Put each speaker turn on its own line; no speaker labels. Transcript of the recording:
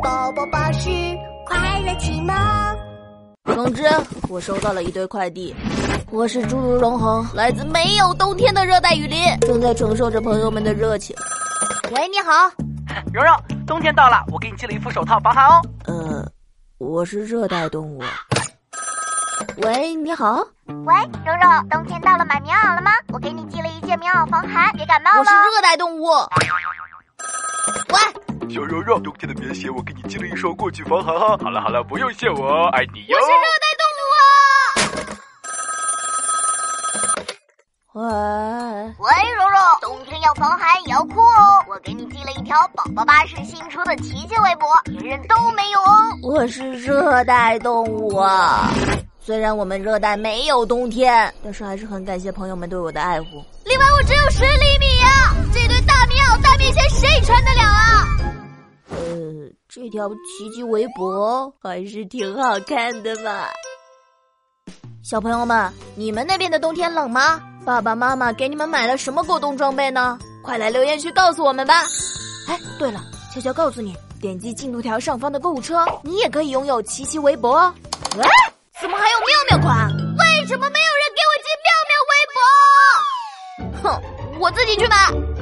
宝宝巴士快乐启蒙。
总之，我收到了一堆快递。我是侏儒龙恒，来自没有冬天的热带雨林，正在承受着朋友们的热情。
喂，你好，
蓉蓉，冬天到了，我给你寄了一副手套防寒哦。
呃，我是热带动物。喂，你好。
喂，蓉蓉，冬天到了，买棉袄了吗？我给你寄了一件棉袄防寒，别感冒了。
我是热带动物。
喂，
小柔柔，冬天的棉鞋我给你寄了一双，过去防寒哈。好了好了，不用谢我，爱你哟。
我是热带动
物啊。
喂，喂，柔柔，冬天要防寒也要酷哦。我给你寄了一条宝宝巴士新出的奇迹围脖，别人都没有哦。
我是热带动物啊。虽然我们热带没有冬天，但是还是很感谢朋友们对我的爱护。
另外，我只有十厘米呀，这对大棉袄、大棉鞋谁穿
这条奇迹围脖还是挺好看的嘛。小朋友们，你们那边的冬天冷吗？爸爸妈妈给你们买了什么过冬装备呢？快来留言区告诉我们吧。哎，对了，悄悄告诉你，点击进度条上方的购物车，你也可以拥有奇奇围脖哦。
喂。怎么还有妙妙款？为什么没有人给我寄妙妙围脖？哼，我自己去买。